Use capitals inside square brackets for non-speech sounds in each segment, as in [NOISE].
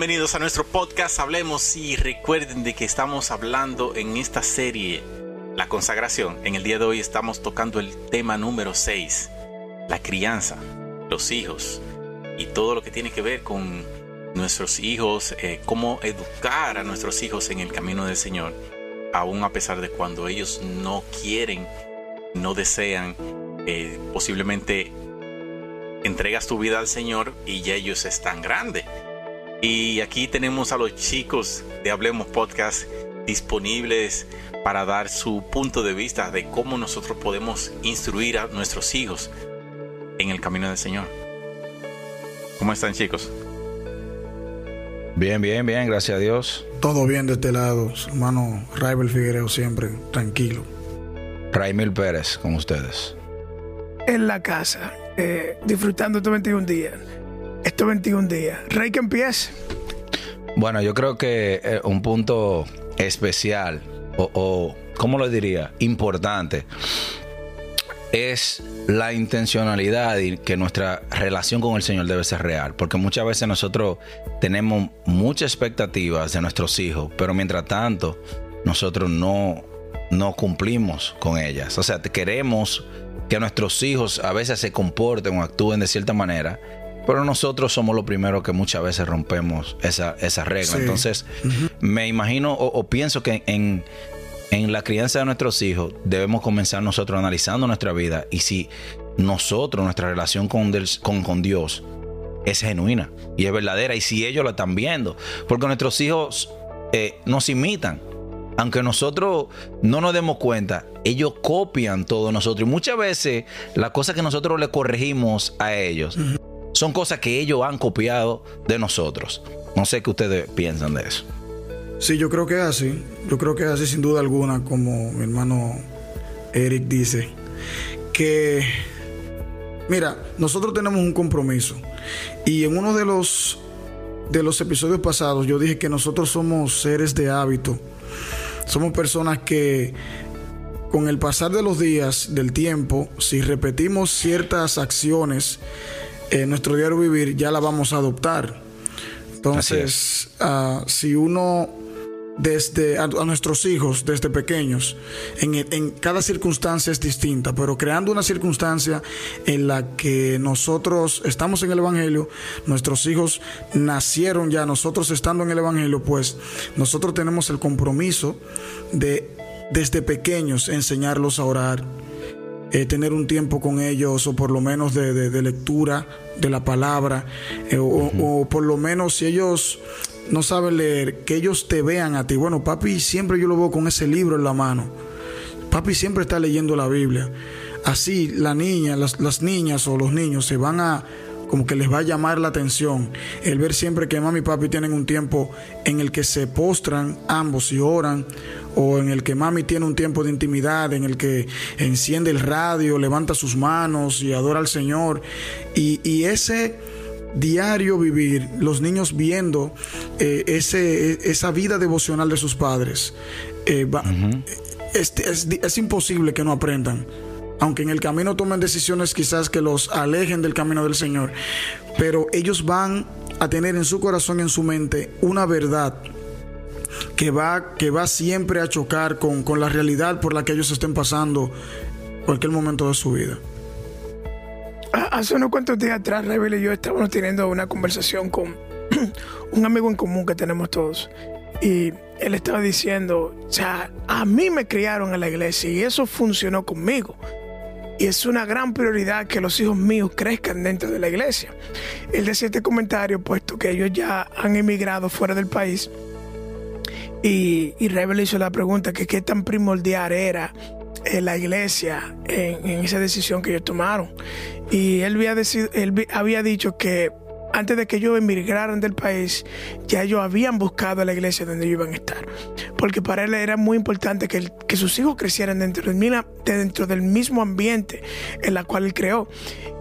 Bienvenidos a nuestro podcast Hablemos y recuerden de que estamos hablando en esta serie La consagración. En el día de hoy estamos tocando el tema número 6, la crianza, los hijos y todo lo que tiene que ver con nuestros hijos, eh, cómo educar a nuestros hijos en el camino del Señor, aún a pesar de cuando ellos no quieren, no desean, eh, posiblemente entregas tu vida al Señor y ya ellos están grandes. Y aquí tenemos a los chicos de Hablemos Podcast disponibles para dar su punto de vista de cómo nosotros podemos instruir a nuestros hijos en el camino del Señor. ¿Cómo están chicos? Bien, bien, bien, gracias a Dios. Todo bien de este lado, hermano Raibel Figuereo siempre tranquilo. Raimil Pérez con ustedes. En la casa, eh, disfrutando estos 21 días. Estos 21 días. Rey, que empiece. Bueno, yo creo que eh, un punto especial o, o, ¿cómo lo diría? Importante es la intencionalidad y que nuestra relación con el Señor debe ser real. Porque muchas veces nosotros tenemos muchas expectativas de nuestros hijos, pero mientras tanto nosotros no, no cumplimos con ellas. O sea, queremos que nuestros hijos a veces se comporten o actúen de cierta manera, pero nosotros somos los primeros que muchas veces rompemos esa, esa regla. Sí. Entonces, uh -huh. me imagino o, o pienso que en, en la crianza de nuestros hijos debemos comenzar nosotros analizando nuestra vida y si nosotros, nuestra relación con, del, con, con, Dios es genuina y es verdadera y si ellos la están viendo, porque nuestros hijos eh, nos imitan. Aunque nosotros no nos demos cuenta, ellos copian todo nosotros. Y muchas veces las cosas que nosotros le corregimos a ellos. Son cosas que ellos han copiado de nosotros. No sé qué ustedes piensan de eso. Sí, yo creo que es así. Yo creo que es así sin duda alguna, como mi hermano Eric dice. Que, mira, nosotros tenemos un compromiso. Y en uno de los, de los episodios pasados yo dije que nosotros somos seres de hábito. Somos personas que con el pasar de los días, del tiempo, si repetimos ciertas acciones en nuestro diario vivir, ya la vamos a adoptar. Entonces, uh, si uno desde a, a, nuestros hijos desde pequeños en, en, cada circunstancia es distinta pero creando una circunstancia en la que nosotros estamos en el evangelio nuestros hijos nacieron ya nosotros estando en el evangelio pues nosotros tenemos el compromiso de desde pequeños enseñarlos a orar eh, tener un tiempo con ellos o por lo menos de, de, de lectura de la palabra eh, o, uh -huh. o, por lo menos si ellos no saben leer, que ellos te vean a ti. Bueno, papi siempre yo lo veo con ese libro en la mano. Papi siempre está leyendo la Biblia. Así la niña, las, las niñas o los niños se van a como que les va a llamar la atención el ver siempre que mami y papi tienen un tiempo en el que se postran ambos y oran o en el que mami tiene un tiempo de intimidad en el que enciende el radio, levanta sus manos y adora al Señor y, y ese diario vivir, los niños viendo eh, ese, esa vida devocional de sus padres, eh, va, uh -huh. es, es, es, imposible que no aprendan. Aunque en el camino tomen decisiones quizás que los alejen del camino del Señor, pero ellos van a tener en su corazón y en su mente una verdad que va, que va siempre a chocar con, con la realidad por la que ellos estén pasando cualquier momento de su vida. Hace unos cuantos días atrás, Rebel y yo estábamos teniendo una conversación con [CLEARS THROAT] un amigo en común que tenemos todos. Y él estaba diciendo, o sea, a mí me criaron en la iglesia y eso funcionó conmigo. Y es una gran prioridad que los hijos míos crezcan dentro de la iglesia. Él decía este comentario, puesto que ellos ya han emigrado fuera del país. Y, y Rebel hizo la pregunta que qué tan primordial era en la iglesia en, esa decisión que ellos tomaron. Y él había, él había dicho que antes de que ellos emigraran del país, ya ellos habían buscado la iglesia donde ellos iban a estar. Porque para él era muy importante que, sus hijos crecieran dentro del, dentro del mismo ambiente en la cual él creó.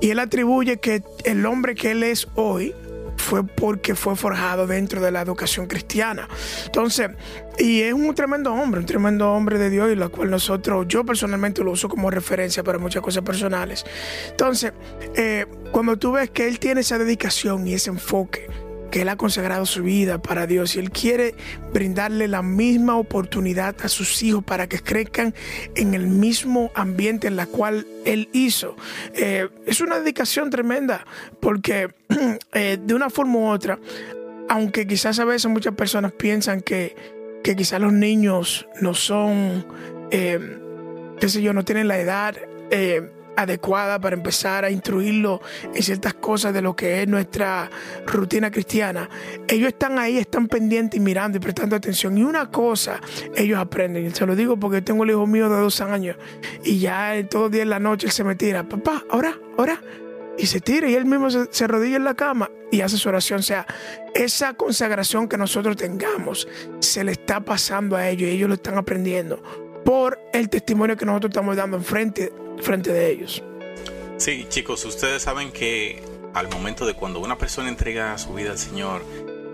Y él atribuye que el hombre que él es hoy, fue porque fue forjado dentro de la educación cristiana. Entonces, y es un tremendo hombre, un tremendo hombre de Dios, y la cual nosotros, yo personalmente lo uso como referencia para muchas cosas personales. Entonces, eh, cuando tú ves que él tiene esa dedicación y ese enfoque que Él ha consagrado su vida para Dios y Él quiere brindarle la misma oportunidad a sus hijos para que crezcan en el mismo ambiente en la cual Él hizo. Eh, es una dedicación tremenda porque [CLEARS THROAT] eh, de una forma u otra, aunque quizás a veces muchas personas piensan que, que quizás los niños no son, eh, qué sé yo, no tienen la edad adecuada para empezar a instruirlo en ciertas cosas de lo que es nuestra rutina cristiana, ellos están ahí, están pendientes y mirando y prestando atención. Y una cosa, ellos aprenden. Y se lo digo porque tengo el hijo mío de dos años y ya todos los días en la noche él se me tira, papá, ahora, ahora. Y se tira y él mismo se, se arrodilla en la cama y hace su oración. O sea, esa consagración que nosotros tengamos se le está pasando a ellos y ellos lo están aprendiendo por el testimonio que nosotros estamos dando enfrente frente de ellos. Sí, chicos, ustedes saben que al momento de cuando una persona entrega su vida al Señor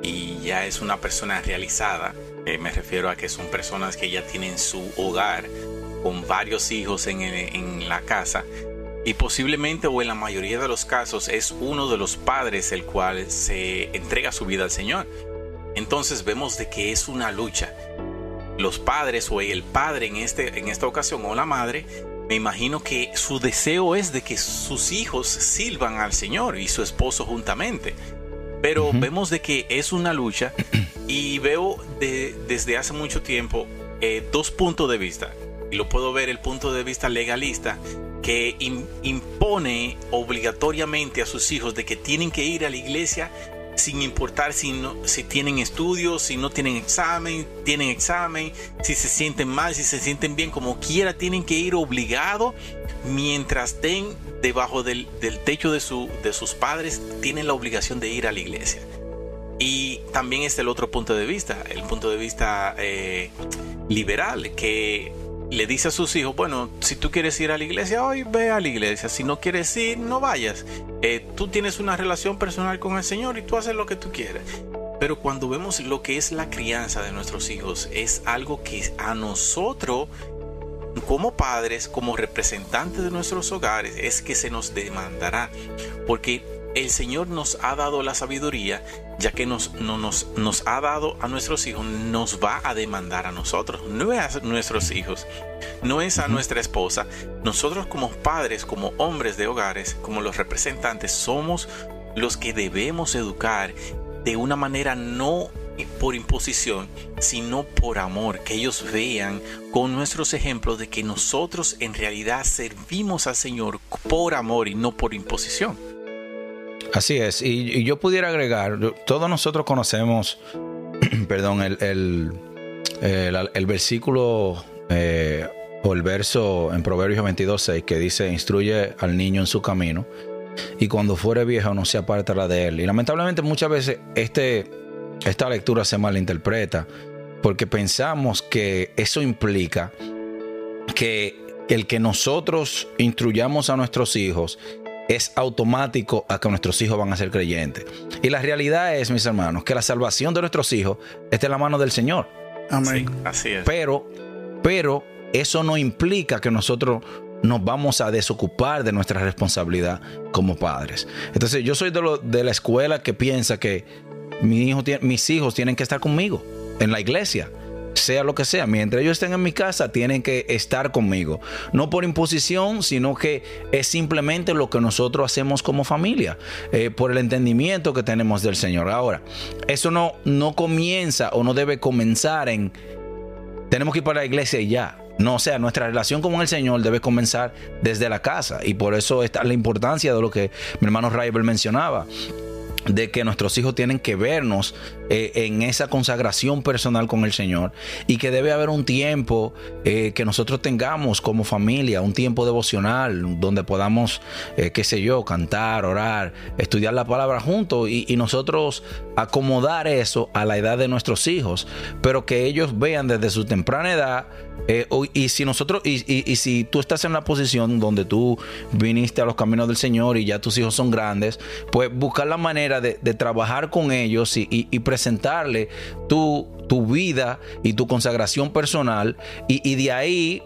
y ya es una persona realizada, eh, me refiero a que son personas que ya tienen su hogar con varios hijos en, en la casa, y posiblemente o en la mayoría de los casos es uno de los padres el cual se entrega su vida al Señor. Entonces vemos de que es una lucha. Los padres o el padre en, este, en esta ocasión o la madre me imagino que su deseo es de que sus hijos sirvan al Señor y su esposo juntamente. Pero vemos de que es una lucha [CLEARS THROAT] y veo desde hace mucho tiempo eh, dos puntos de vista. Y lo puedo ver el punto de vista legalista que impone obligatoriamente a sus hijos de que tienen que ir a la iglesia sin importar si, no, si tienen estudios, si no tienen examen, tienen examen, si se sienten mal, si se sienten bien, como quiera, tienen que ir obligado mientras estén debajo del, techo de, su, de sus padres, tienen la obligación de ir a la iglesia. Y también es el otro punto de vista, el punto de vista eh, liberal, que le dice a sus hijos, bueno, si tú quieres ir a la iglesia hoy, ve a la iglesia. Si no quieres ir, no vayas. Eh, tú tienes una relación personal con el Señor y tú haces lo que tú quieres. Pero cuando vemos lo que es la crianza de nuestros hijos, es algo que a nosotros, como padres, como representantes de nuestros hogares, es que se nos demandará. Porque el Señor nos ha dado la sabiduría, ya que nos, nos, nos ha dado a nuestros hijos, nos va a demandar a nosotros, no es a nuestros hijos, no es a nuestra esposa. Nosotros como padres, como hombres de hogares, como los representantes, somos los que debemos educar de una manera no por imposición, sino por amor, que ellos vean con nuestros ejemplos de que nosotros en realidad servimos al Señor por amor y no por imposición. Así es, y, yo pudiera agregar, todos nosotros conocemos, [CLEARS THROAT] perdón, el, el, versículo eh, o el verso en Proverbios 22.6 que dice, instruye al niño en su camino y cuando fuere viejo no se apartará de él. Y lamentablemente muchas veces este, esta lectura se malinterpreta porque pensamos que eso implica que el que nosotros instruyamos a nuestros hijos es automático a que nuestros hijos van a ser creyentes. Y la realidad es, mis hermanos, que la salvación de nuestros hijos está en la mano del Señor. Amén. así es. Pero, pero eso no implica que nosotros nos vamos a desocupar de nuestra responsabilidad como padres. Entonces, yo soy de, lo, de la escuela que piensa que mi hijo, mis hijos tienen que estar conmigo en la iglesia sea lo que sea, mientras ellos estén en mi casa, tienen que estar conmigo. No por imposición, sino que es simplemente lo que nosotros hacemos como familia, eh, por el entendimiento que tenemos del Señor. Ahora, eso no, no comienza o no debe comenzar en, tenemos que ir para la iglesia y ya. No, o sea, nuestra relación con el Señor debe comenzar desde la casa y por eso está la importancia de lo que mi hermano Raibel mencionaba de que nuestros hijos tienen que vernos eh, en esa consagración personal con el Señor y que debe haber un tiempo eh, que nosotros tengamos como familia, un tiempo devocional donde podamos, eh, qué sé yo, cantar, orar, estudiar la palabra juntos y, nosotros acomodar eso a la edad de nuestros hijos, pero que ellos vean desde su temprana edad y si nosotros y, si tú estás en una posición donde tú viniste a los caminos del Señor y ya tus hijos son grandes, pues buscar la manera de, trabajar con ellos y, y presentarle tu, tu vida y tu consagración personal y, de ahí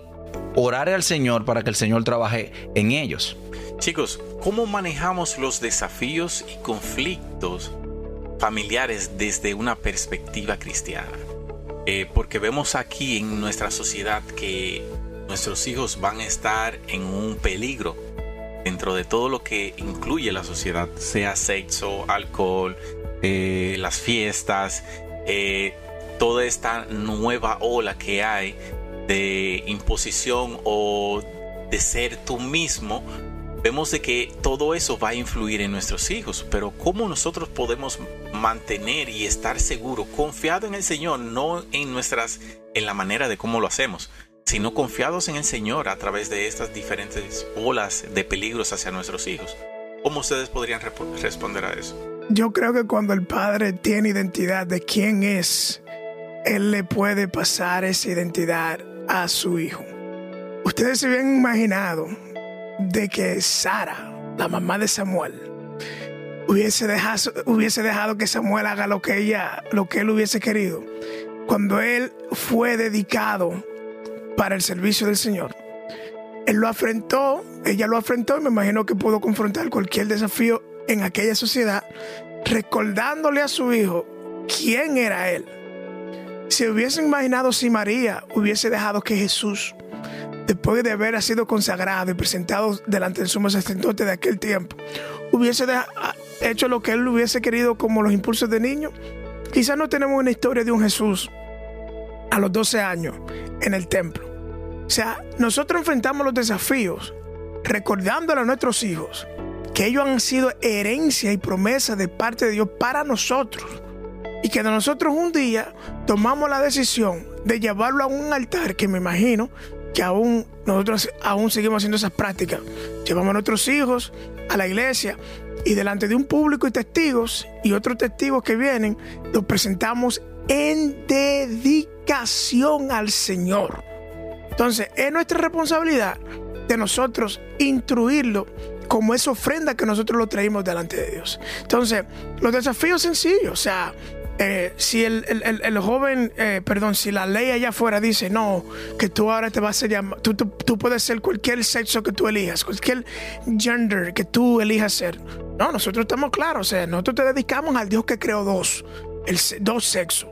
orar al Señor para que el Señor trabaje en ellos. Chicos, ¿cómo manejamos los desafíos y conflictos familiares desde una perspectiva cristiana. Eh, porque vemos aquí en nuestra sociedad que nuestros hijos van a estar en un peligro dentro de todo lo que incluye la sociedad, sea sexo, alcohol, eh, las fiestas, eh, toda esta nueva ola que hay de imposición o de ser tú mismo, vemos de que todo eso va a influir en nuestros hijos, pero ¿cómo nosotros podemos mantener y estar seguros, confiado en el Señor, no en nuestras, en la manera de cómo lo hacemos, sino confiados en el Señor a través de estas diferentes olas de peligros hacia nuestros hijos? ¿Cómo ustedes podrían responder a eso? Yo creo que cuando el padre tiene identidad de quién es, él le puede pasar esa identidad a su hijo. Ustedes se habían imaginado de que Sara, la mamá de Samuel, hubiese dejado, hubiese dejado que Samuel haga lo que ella, lo que él hubiese querido, cuando él fue dedicado para el servicio del Señor. Él lo afrentó, ella lo afrentó y me imagino que pudo confrontar cualquier desafío en aquella sociedad, recordándole a su hijo quién era él. Si hubiesen imaginado si María hubiese dejado que Jesús, después de haber sido consagrado y presentado delante del sumo sacerdote de aquel tiempo, hubiese hecho lo que él hubiese querido como los impulsos de niño, quizás no tenemos una historia de un Jesús a los 12 años en el templo. O sea, nosotros enfrentamos los desafíos recordándole a nuestros hijos que ellos han sido herencia y promesa de parte de Dios para nosotros. Y que nosotros un día tomamos la decisión de llevarlo a un altar que me imagino que aún nosotros aún seguimos haciendo esas prácticas. Llevamos a nuestros hijos a la iglesia y delante de un público y testigos y otros testigos que vienen, los presentamos en dedicación al Señor. Entonces, es nuestra responsabilidad de nosotros instruirlo como esa ofrenda que nosotros lo traímos delante de Dios. Entonces, los desafíos sencillos, o sea, eh, si el, joven, eh, perdón, si la ley allá afuera dice, no, que tú ahora te vas a llamar, tú, tú, puedes ser cualquier sexo que tú elijas, cualquier gender que tú elijas ser. No, nosotros estamos claros, o sea, nosotros te dedicamos al Dios que creó dos el, dos sexos,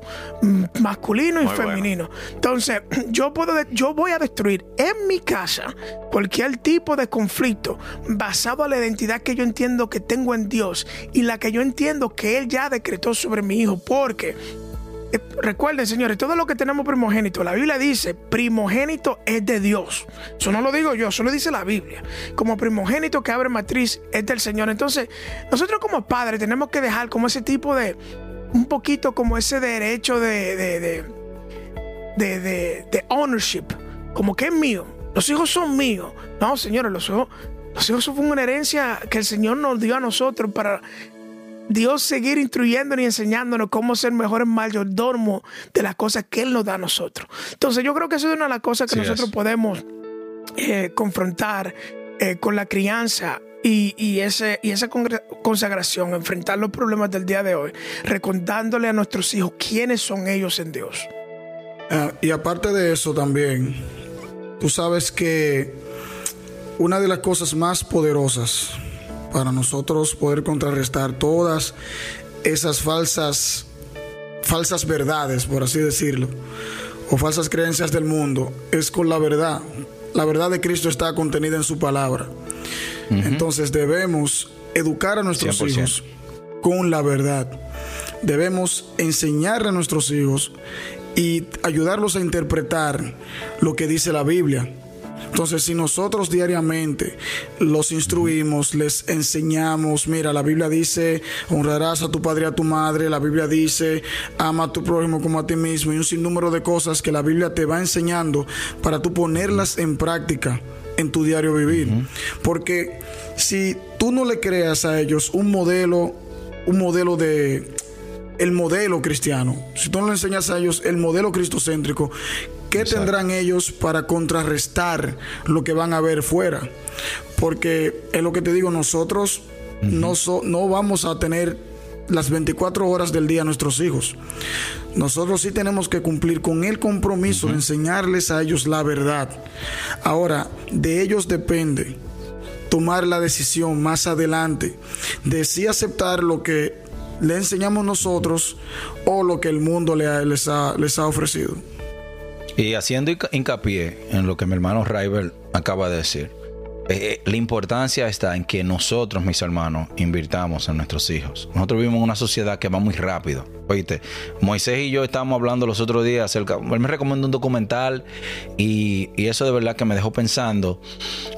masculino y femenino. Entonces, [CLEARS THROAT] yo, puedo, yo voy a destruir en mi casa cualquier tipo de conflicto basado en la identidad que yo entiendo que tengo en Dios y la que yo entiendo que Él ya decretó sobre mi hijo. Porque eh, recuerden, señores, todo lo que tenemos primogénito, la Biblia dice, primogénito es de Dios. Eso no lo digo yo, eso lo dice la Biblia. Como primogénito que abre matriz es del Señor. Entonces, nosotros como padres tenemos que dejar como ese tipo de, un poquito como ese derecho de, de, de, de, ownership, como que es mío. Los hijos son míos. No, señores, los hijos, los hijos son una herencia que el Señor nos dio a nosotros para Dios seguir instruyéndonos y enseñándonos cómo ser mejores mayordomos de las cosas que Él nos da a nosotros. Entonces, yo creo que eso es una de las cosas que nosotros podemos eh, confrontar eh, con la crianza y, ese, y esa consagración, enfrentar los problemas del día de hoy, recordándole a nuestros hijos quiénes son ellos en Dios. Ah, y aparte de eso también, tú sabes que una de las cosas más poderosas para nosotros poder contrarrestar todas esas falsas falsas verdades, por así decirlo, o falsas creencias del mundo, es con la verdad. La verdad de Cristo está contenida en su palabra. Entonces debemos educar a nuestros hijos con la verdad. Debemos enseñarle a nuestros hijos y ayudarlos a interpretar lo que dice la Biblia. Entonces, si nosotros diariamente los instruimos, les enseñamos, mira, la Biblia dice, honrarás a tu padre y a tu madre, la Biblia dice, ama a tu prójimo como a ti mismo, y un sinnúmero de cosas que la Biblia te va enseñando para tú ponerlas en práctica en tu diario vivir. Porque si tú no le creas a ellos un modelo, un modelo de el modelo cristiano, si tú no le enseñas a ellos el modelo cristocéntrico, ¿qué tendrán ellos para contrarrestar lo que van a ver fuera? Porque es lo que te digo, nosotros no, no vamos a tener las 24 horas del día a nuestros hijos. Nosotros sí tenemos que cumplir con el compromiso de enseñarles a ellos la verdad. Ahora, de ellos depende tomar la decisión más adelante de sí aceptar lo que le enseñamos nosotros o lo que el mundo les, ha, les ha ofrecido. Y haciendo hincapié en lo que mi hermano Rival acaba de decir, eh, la importancia está en que nosotros, mis hermanos, invirtamos en nuestros hijos. Nosotros vivimos en una sociedad que va muy rápido. Oíste, Moisés y yo estábamos hablando los otros días acerca, él me recomendó un documental y, eso de verdad que me dejó pensando,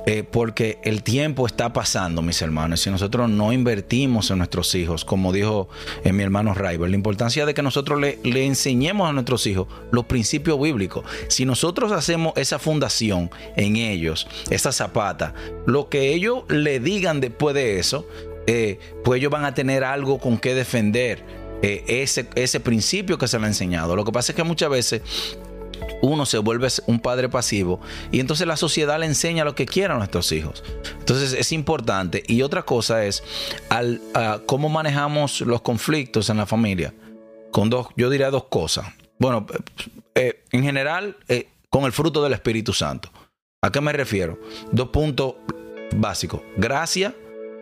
eh, porque el tiempo está pasando, mis hermanos, si nosotros no invertimos en nuestros hijos, como dijo eh, mi hermano Raiber, la importancia de que nosotros le, le enseñemos a nuestros hijos los principios bíblicos. Si nosotros hacemos esa fundación en ellos, esa zapata, lo que ellos le digan después de eso, eh, pues ellos van a tener algo con que defender eh, ese, ese principio que se le ha enseñado. Lo que pasa es que muchas veces uno se vuelve un padre pasivo y entonces la sociedad le enseña lo que quiera a nuestros hijos. Entonces es importante. Y otra cosa es al, cómo manejamos los conflictos en la familia. Con dos, yo diría dos cosas. Bueno, eh, en general, con el fruto del Espíritu Santo. ¿A qué me refiero? Dos puntos básicos. Gracia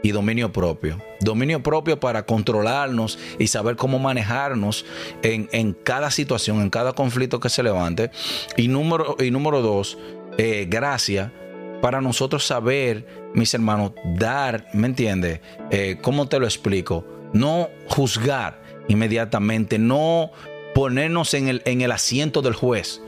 y dominio propio. Dominio propio para controlarnos y saber cómo manejarnos en, cada situación, en cada conflicto que se levante. Y número, y número dos, eh, gracia para nosotros saber, mis hermanos, dar, ¿me entiendes? Eh, ¿Cómo te lo explico? No juzgar inmediatamente, no ponernos en el, en el asiento del juez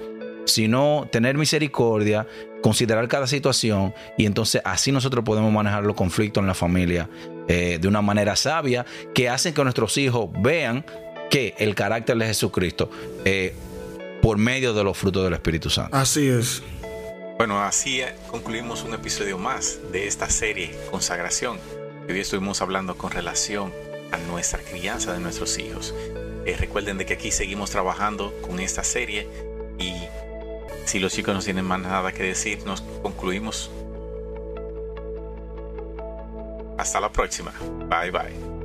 sino tener misericordia, considerar cada situación y entonces así nosotros podemos manejar los conflictos en la familia eh, de una manera sabia que hacen que nuestros hijos vean que el carácter de Jesucristo eh, por medio de los frutos del Espíritu Santo. Así es. Bueno, así eh, concluimos un episodio más de esta serie Consagración. Hoy estuvimos hablando con relación a nuestra crianza de nuestros hijos. recuerden de que aquí seguimos trabajando con esta serie y si los chicos no tienen más nada que decir, nos concluimos. Hasta la próxima. Bye bye.